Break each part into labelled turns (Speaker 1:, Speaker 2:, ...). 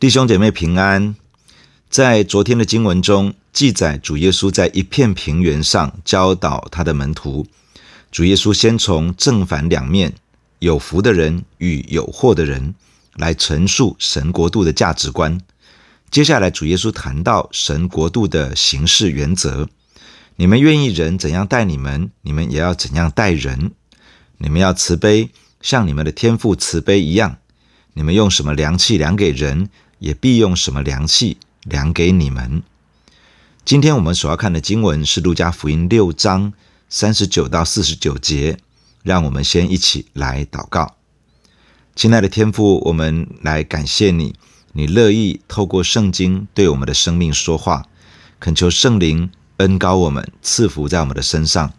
Speaker 1: 弟兄姐妹平安。在昨天的经文中记载，主耶稣在一片平原上教导他的门徒。主耶稣先从正反两面，有福的人与有祸的人，来陈述神国度的价值观。接下来，主耶稣谈到神国度的行事原则：你们愿意人怎样待你们，你们也要怎样待人。你们要慈悲，像你们的天父慈悲一样。你们用什么量器量给人，也必用什么量器量给你们。今天我们所要看的经文是《路加福音》六章三十九到四十九节。让我们先一起来祷告。亲爱的天父，我们来感谢你，你乐意透过圣经对我们的生命说话，恳求圣灵恩高我们，赐福在我们的身上，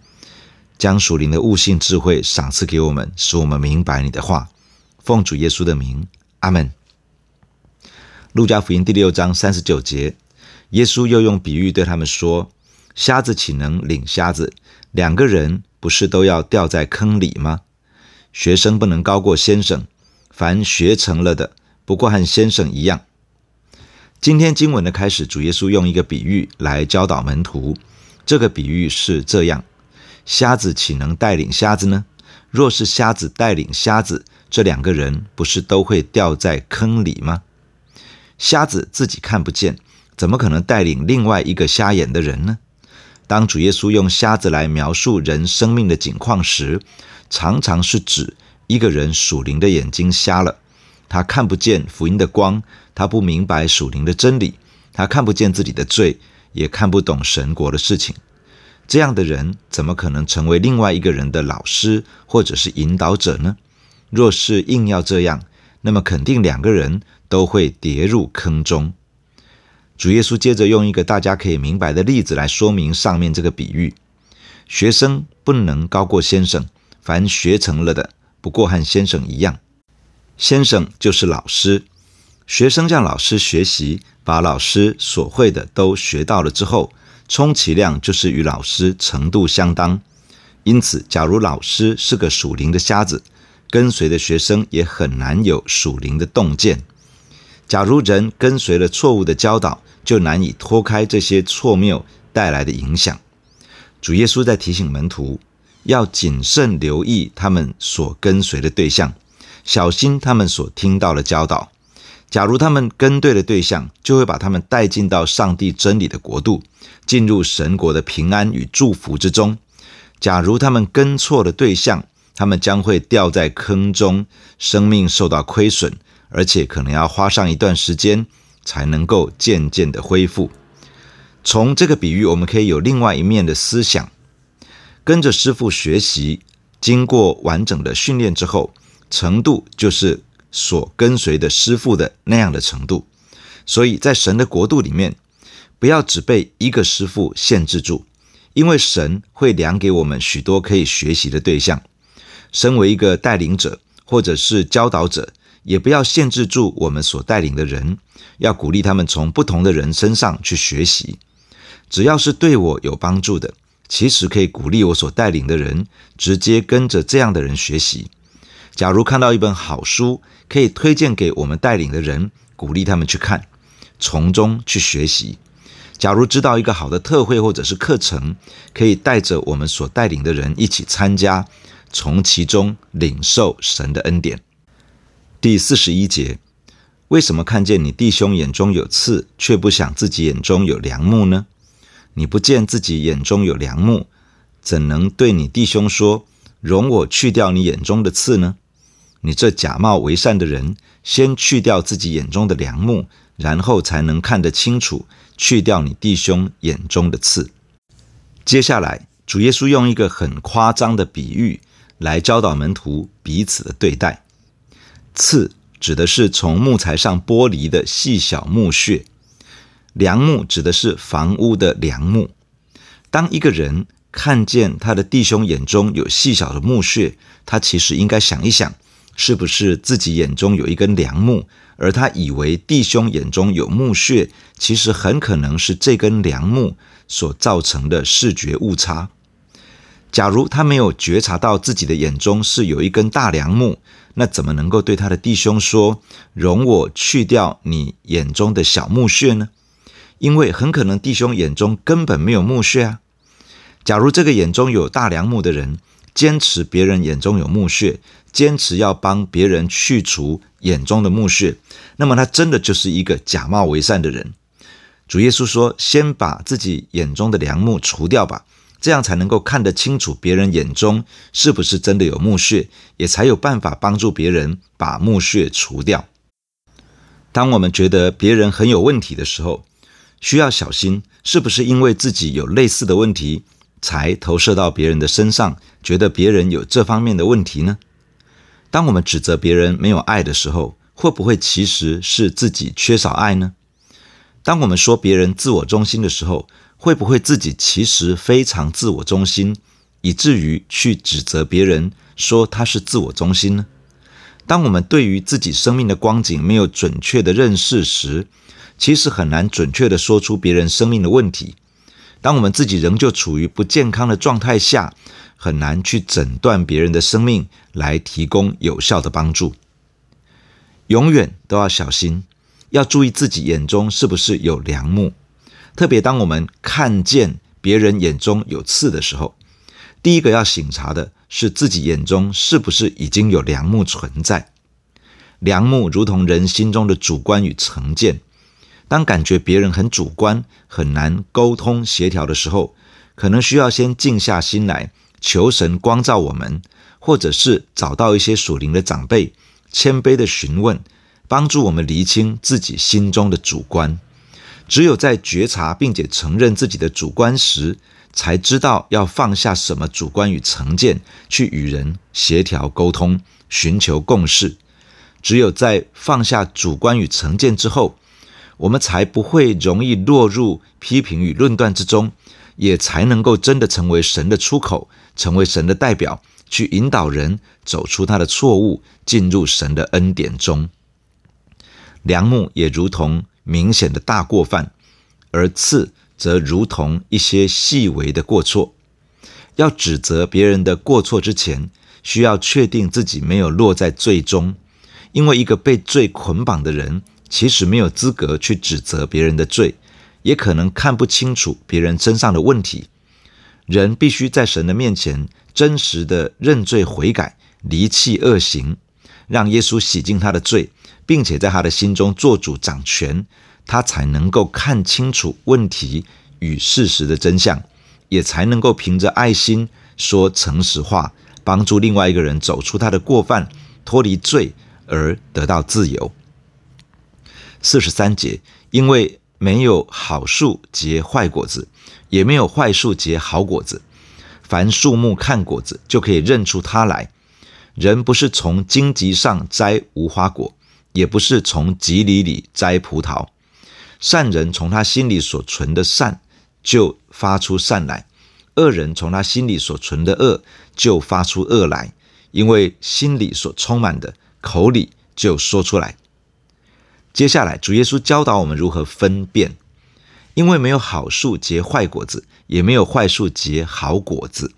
Speaker 1: 将属灵的悟性智慧赏赐给我们，使我们明白你的话。奉主耶稣的名，阿门。路加福音第六章三十九节，耶稣又用比喻对他们说：“瞎子岂能领瞎子？两个人不是都要掉在坑里吗？学生不能高过先生，凡学成了的，不过和先生一样。”今天经文的开始，主耶稣用一个比喻来教导门徒。这个比喻是这样：瞎子岂能带领瞎子呢？若是瞎子带领瞎子，这两个人不是都会掉在坑里吗？瞎子自己看不见，怎么可能带领另外一个瞎眼的人呢？当主耶稣用瞎子来描述人生命的景况时，常常是指一个人属灵的眼睛瞎了，他看不见福音的光，他不明白属灵的真理，他看不见自己的罪，也看不懂神国的事情。这样的人怎么可能成为另外一个人的老师或者是引导者呢？若是硬要这样，那么肯定两个人都会跌入坑中。主耶稣接着用一个大家可以明白的例子来说明上面这个比喻：学生不能高过先生，凡学成了的，不过和先生一样。先生就是老师，学生向老师学习，把老师所会的都学到了之后，充其量就是与老师程度相当。因此，假如老师是个属灵的瞎子，跟随的学生也很难有属灵的洞见。假如人跟随了错误的教导，就难以脱开这些错谬带来的影响。主耶稣在提醒门徒，要谨慎留意他们所跟随的对象，小心他们所听到的教导。假如他们跟对了对象，就会把他们带进到上帝真理的国度，进入神国的平安与祝福之中。假如他们跟错了对象，他们将会掉在坑中，生命受到亏损，而且可能要花上一段时间才能够渐渐的恢复。从这个比喻，我们可以有另外一面的思想：跟着师傅学习，经过完整的训练之后，程度就是所跟随的师傅的那样的程度。所以在神的国度里面，不要只被一个师傅限制住，因为神会量给我们许多可以学习的对象。身为一个带领者或者是教导者，也不要限制住我们所带领的人，要鼓励他们从不同的人身上去学习。只要是对我有帮助的，其实可以鼓励我所带领的人直接跟着这样的人学习。假如看到一本好书，可以推荐给我们带领的人，鼓励他们去看，从中去学习。假如知道一个好的特会或者是课程，可以带着我们所带领的人一起参加。从其中领受神的恩典。第四十一节，为什么看见你弟兄眼中有刺，却不想自己眼中有梁木呢？你不见自己眼中有梁木，怎能对你弟兄说：“容我去掉你眼中的刺呢？”你这假冒为善的人，先去掉自己眼中的梁木，然后才能看得清楚，去掉你弟兄眼中的刺。接下来，主耶稣用一个很夸张的比喻。来教导门徒彼此的对待。刺指的是从木材上剥离的细小木屑，梁木指的是房屋的梁木。当一个人看见他的弟兄眼中有细小的木屑，他其实应该想一想，是不是自己眼中有一根梁木，而他以为弟兄眼中有木屑，其实很可能是这根梁木所造成的视觉误差。假如他没有觉察到自己的眼中是有一根大梁木，那怎么能够对他的弟兄说：“容我去掉你眼中的小木屑呢？”因为很可能弟兄眼中根本没有木屑啊。假如这个眼中有大梁木的人，坚持别人眼中有木屑，坚持要帮别人去除眼中的木屑，那么他真的就是一个假冒为善的人。主耶稣说：“先把自己眼中的梁木除掉吧，这样才能够看得清楚别人眼中是不是真的有木屑，也才有办法帮助别人把木屑除掉。”当我们觉得别人很有问题的时候，需要小心，是不是因为自己有类似的问题，才投射到别人的身上，觉得别人有这方面的问题呢？当我们指责别人没有爱的时候，会不会其实是自己缺少爱呢？当我们说别人自我中心的时候，会不会自己其实非常自我中心，以至于去指责别人说他是自我中心呢？当我们对于自己生命的光景没有准确的认识时，其实很难准确地说出别人生命的问题。当我们自己仍旧处于不健康的状态下，很难去诊断别人的生命，来提供有效的帮助。永远都要小心，要注意自己眼中是不是有梁木。特别当我们看见别人眼中有刺的时候，第一个要省察的是自己眼中是不是已经有梁木存在。梁木如同人心中的主观与成见。当感觉别人很主观、很难沟通协调的时候，可能需要先静下心来，求神光照我们，或者是找到一些属灵的长辈，谦卑的询问，帮助我们厘清自己心中的主观。只有在觉察并且承认自己的主观时，才知道要放下什么主观与成见，去与人协调沟通，寻求共识。只有在放下主观与成见之后，我们才不会容易落入批评与论断之中，也才能够真的成为神的出口，成为神的代表，去引导人走出他的错误，进入神的恩典中。良木也如同明显的大过犯，而刺则如同一些细微的过错。要指责别人的过错之前，需要确定自己没有落在罪中，因为一个被罪捆绑的人，其实没有资格去指责别人的罪，也可能看不清楚别人身上的问题。人必须在神的面前真实的认罪悔改，离弃恶行，让耶稣洗净他的罪，并且在他的心中做主掌权，他才能够看清楚问题与事实的真相，也才能够凭着爱心说诚实话，帮助另外一个人走出他的过犯，脱离罪而得到自由。四十三节，因为没有好树结坏果子，也没有坏树结好果子。凡树木看果子，就可以认出它来。人不是从荆棘上摘无花果，也不是从蒺藜里摘葡萄。善人从他心里所存的善，就发出善来；恶人从他心里所存的恶，就发出恶来。因为心里所充满的，口里就说出来。接下来，主耶稣教导我们如何分辨，因为没有好树结坏果子，也没有坏树结好果子。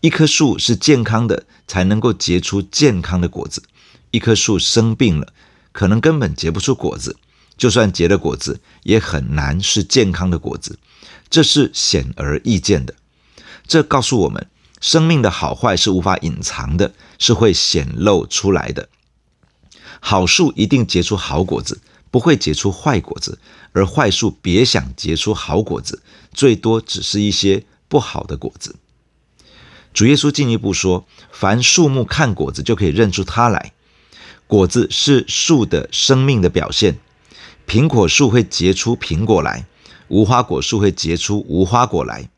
Speaker 1: 一棵树是健康的，才能够结出健康的果子；一棵树生病了，可能根本结不出果子，就算结了果子，也很难是健康的果子。这是显而易见的。这告诉我们，生命的好坏是无法隐藏的，是会显露出来的。好树一定结出好果子，不会结出坏果子；而坏树别想结出好果子，最多只是一些不好的果子。主耶稣进一步说：“凡树木看果子，就可以认出它来。果子是树的生命的表现。苹果树会结出苹果来，无花果树会结出无花果来。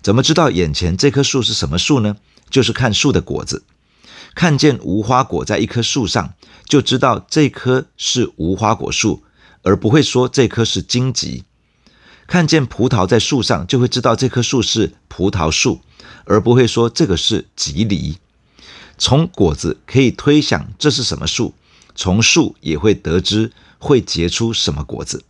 Speaker 1: 怎么知道眼前这棵树是什么树呢？就是看树的果子。”看见无花果在一棵树上，就知道这棵是无花果树，而不会说这棵是荆棘；看见葡萄在树上，就会知道这棵树是葡萄树，而不会说这个是棘梨。从果子可以推想这是什么树，从树也会得知会结出什么果子。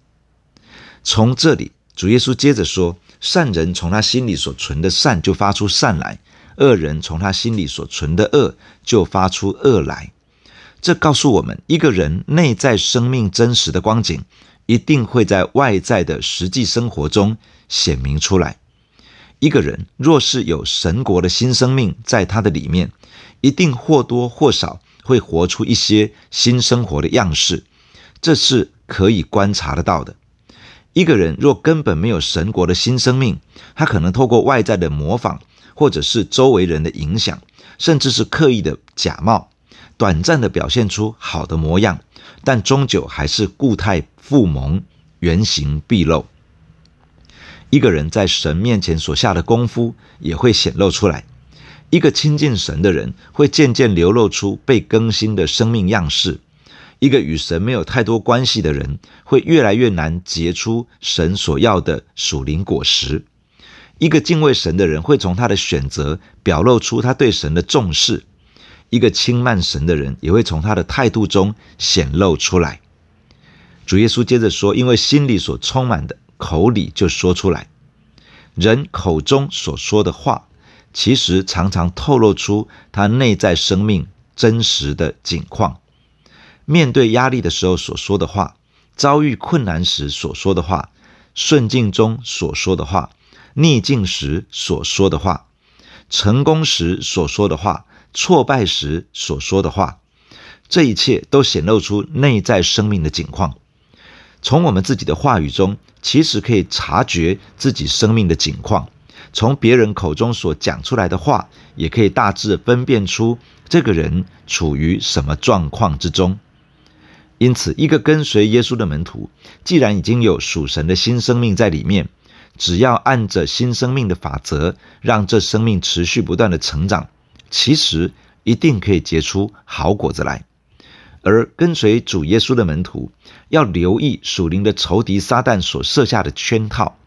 Speaker 1: 从这里，主耶稣接着说：善人从他心里所存的善，就发出善来。恶人从他心里所存的恶，就发出恶来。这告诉我们，一个人内在生命真实的光景，一定会在外在的实际生活中显明出来。一个人若是有神国的新生命在他的里面，一定或多或少会活出一些新生活的样式，这是可以观察得到的。一个人若根本没有神国的新生命，他可能透过外在的模仿，或者是周围人的影响，甚至是刻意的假冒。短暂的表现出好的模样，但终究还是固态复萌，原形毕露。一个人在神面前所下的功夫也会显露出来。一个亲近神的人会渐渐流露出被更新的生命样式。一个与神没有太多关系的人会越来越难结出神所要的属灵果实。一个敬畏神的人会从他的选择表露出他对神的重视。一个轻慢神的人，也会从他的态度中显露出来。主耶稣接着说：“因为心里所充满的，口里就说出来。人口中所说的话，其实常常透露出他内在生命真实的景况。面对压力的时候所说的话，遭遇困难时所说的话，顺境中所说的话，逆境时所说的话，成功时所说的话。”挫败时所说的话，这一切都显露出内在生命的景况。从我们自己的话语中，其实可以察觉自己生命的景况；从别人口中所讲出来的话，也可以大致分辨出这个人处于什么状况之中。因此，一个跟随耶稣的门徒，既然已经有属神的新生命在里面，只要按着新生命的法则，让这生命持续不断的成长。其实一定可以结出好果子来，而跟随主耶稣的门徒要留意属灵的仇敌撒旦所设下的圈套，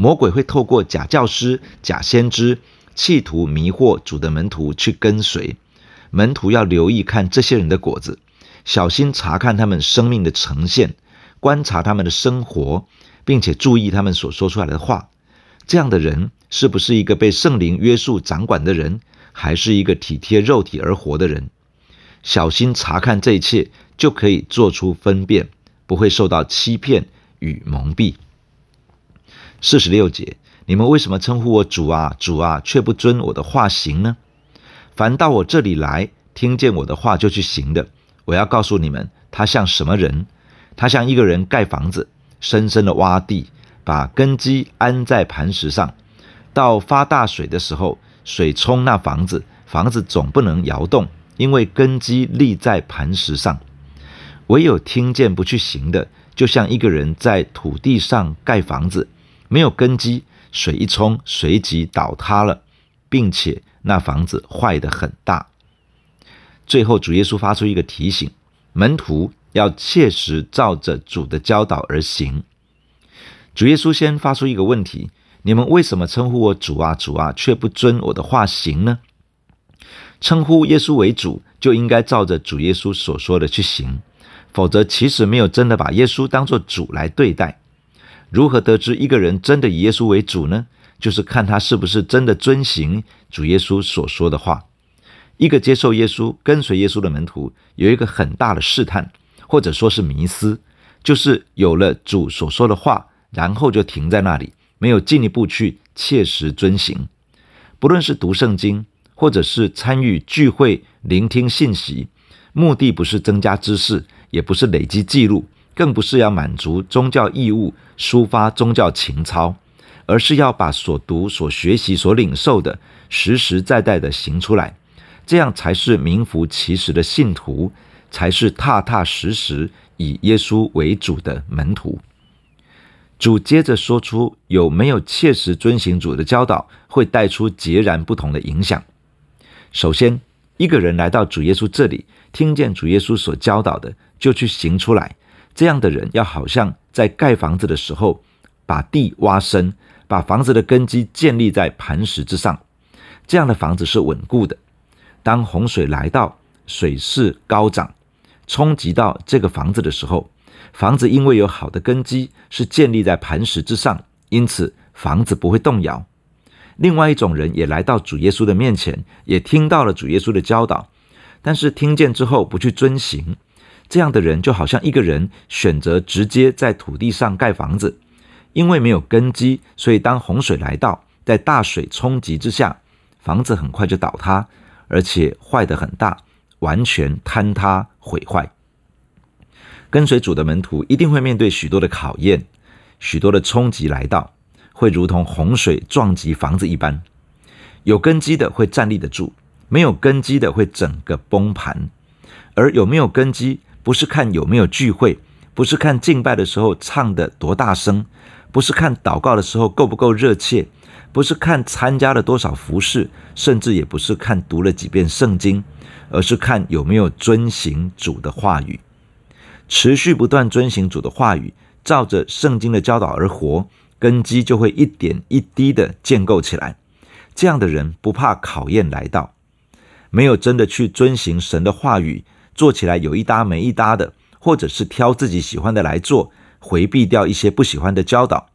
Speaker 1: 魔鬼会透过假教师、假先知，企图迷惑主的门徒去跟随。门徒要留意看这些人的果子，小心查看他们生命的呈现，观察他们的生活，并且注意他们所说出来的话。这样的人是不是一个被圣灵约束掌管的人？还是一个体贴肉体而活的人，小心查看这一切，就可以做出分辨，不会受到欺骗与蒙蔽。四十六节，你们为什么称呼我主啊主啊，却不遵我的话行呢？凡到我这里来，听见我的话就去行的，我要告诉你们，他像什么人？他像一个人盖房子，深深的挖地，把根基安在磐石上，到发大水的时候。水冲那房子，房子总不能摇动，因为根基立在磐石上。唯有听见不去行的，就像一个人在土地上盖房子，没有根基，水一冲，随即倒塌了，并且那房子坏得很大。最后，主耶稣发出一个提醒：门徒要切实照着主的教导而行。主耶稣先发出一个问题。你们为什么称呼我主啊主啊，却不遵我的话行呢？称呼耶稣为主，就应该照着主耶稣所说的去行，否则其实没有真的把耶稣当作主来对待。如何得知一个人真的以耶稣为主呢？就是看他是不是真的遵行主耶稣所说的话。一个接受耶稣、跟随耶稣的门徒，有一个很大的试探，或者说是迷思，就是有了主所说的话，然后就停在那里。没有进一步去切实遵行，不论是读圣经，或者是参与聚会、聆听信息，目的不是增加知识，也不是累积记录，更不是要满足宗教义务、抒发宗教情操，而是要把所读、所学习、所领受的实实在在的行出来，这样才是名副其实的信徒，才是踏踏实实以耶稣为主的门徒。主接着说出，有没有切实遵行主的教导，会带出截然不同的影响。首先，一个人来到主耶稣这里，听见主耶稣所教导的，就去行出来。这样的人，要好像在盖房子的时候，把地挖深，把房子的根基建立在磐石之上。这样的房子是稳固的。当洪水来到，水势高涨，冲击到这个房子的时候，房子因为有好的根基，是建立在磐石之上，因此房子不会动摇。另外一种人也来到主耶稣的面前，也听到了主耶稣的教导，但是听见之后不去遵行，这样的人就好像一个人选择直接在土地上盖房子，因为没有根基，所以当洪水来到，在大水冲击之下，房子很快就倒塌，而且坏得很大，完全坍塌毁坏。跟随主的门徒一定会面对许多的考验，许多的冲击来到，会如同洪水撞击房子一般。有根基的会站立得住，没有根基的会整个崩盘。而有没有根基，不是看有没有聚会，不是看敬拜的时候唱的多大声，不是看祷告的时候够不够热切。不是看参加了多少服饰，甚至也不是看读了几遍圣经，而是看有没有遵行主的话语，持续不断遵行主的话语，照着圣经的教导而活，根基就会一点一滴的建构起来。这样的人不怕考验来到，没有真的去遵行神的话语，做起来有一搭没一搭的，或者是挑自己喜欢的来做，回避掉一些不喜欢的教导。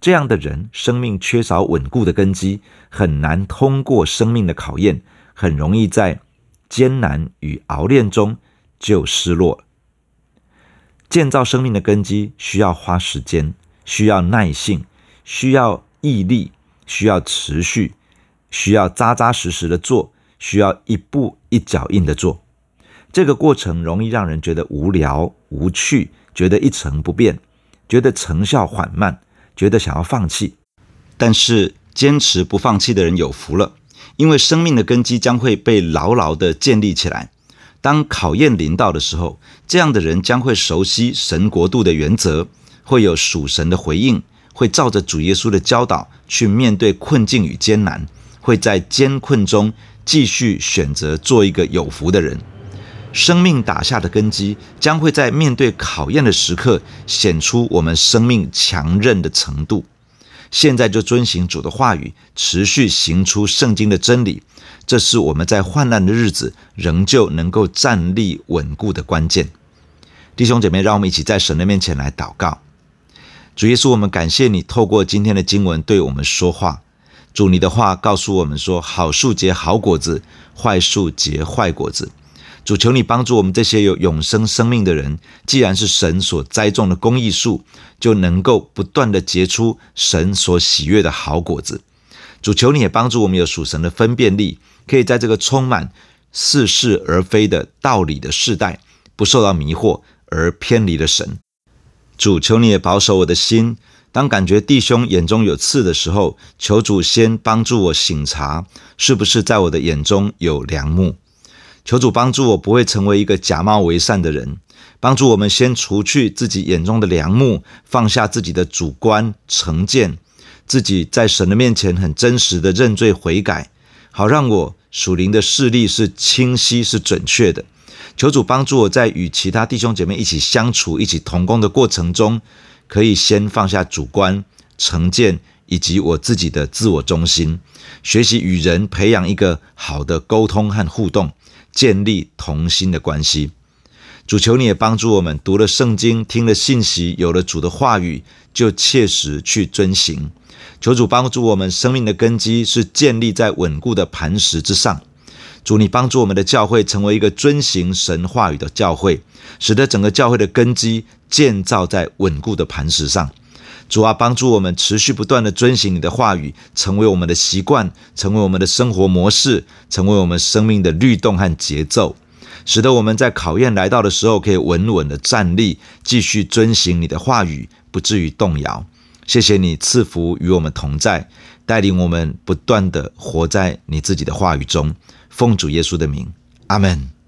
Speaker 1: 这样的人，生命缺少稳固的根基，很难通过生命的考验，很容易在艰难与熬炼中就失落。建造生命的根基需要花时间，需要耐性，需要毅力，需要持续，需要扎扎实实的做，需要一步一脚印的做。这个过程容易让人觉得无聊、无趣，觉得一成不变，觉得成效缓慢。觉得想要放弃，但是坚持不放弃的人有福了，因为生命的根基将会被牢牢地建立起来。当考验临到的时候，这样的人将会熟悉神国度的原则，会有属神的回应，会照着主耶稣的教导去面对困境与艰难，会在艰困中继续选择做一个有福的人。生命打下的根基，将会在面对考验的时刻显出我们生命强韧的程度。现在就遵行主的话语，持续行出圣经的真理，这是我们在患难的日子仍旧能够站立稳固的关键。弟兄姐妹，让我们一起在神的面前来祷告。主耶稣，我们感谢你透过今天的经文对我们说话。主，你的话告诉我们说：好树结好果子，坏树结坏果子。主，求你帮助我们这些有永生生命的人，既然是神所栽种的公益树，就能够不断地结出神所喜悦的好果子。主，求你也帮助我们有属神的分辨力，可以在这个充满似是而非的道理的世代，不受到迷惑而偏离了神。主，求你也保守我的心，当感觉弟兄眼中有刺的时候，求主先帮助我省察，是不是在我的眼中有良木。求主帮助我，不会成为一个假冒为善的人。帮助我们先除去自己眼中的梁木，放下自己的主观成见，自己在神的面前很真实的认罪悔改，好让我属灵的视力是清晰是准确的。求主帮助我在与其他弟兄姐妹一起相处、一起同工的过程中，可以先放下主观成见以及我自己的自我中心，学习与人培养一个好的沟通和互动。建立同心的关系，主求你也帮助我们，读了圣经，听了信息，有了主的话语，就切实去遵行。求主帮助我们，生命的根基是建立在稳固的磐石之上。主，你帮助我们的教会成为一个遵行神话语的教会，使得整个教会的根基建造在稳固的磐石上。主啊，帮助我们持续不断地遵行你的话语，成为我们的习惯，成为我们的生活模式，成为我们生命的律动和节奏，使得我们在考验来到的时候，可以稳稳地站立，继续遵行你的话语，不至于动摇。谢谢你赐福与我们同在，带领我们不断地活在你自己的话语中。奉主耶稣的名，阿门。